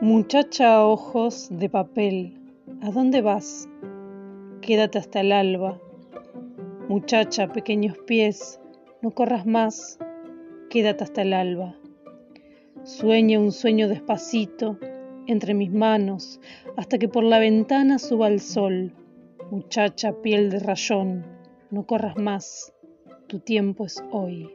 Muchacha ojos de papel, ¿a dónde vas? Quédate hasta el alba. Muchacha pequeños pies, no corras más, quédate hasta el alba. Sueña un sueño despacito entre mis manos hasta que por la ventana suba el sol. Muchacha piel de rayón, no corras más, tu tiempo es hoy.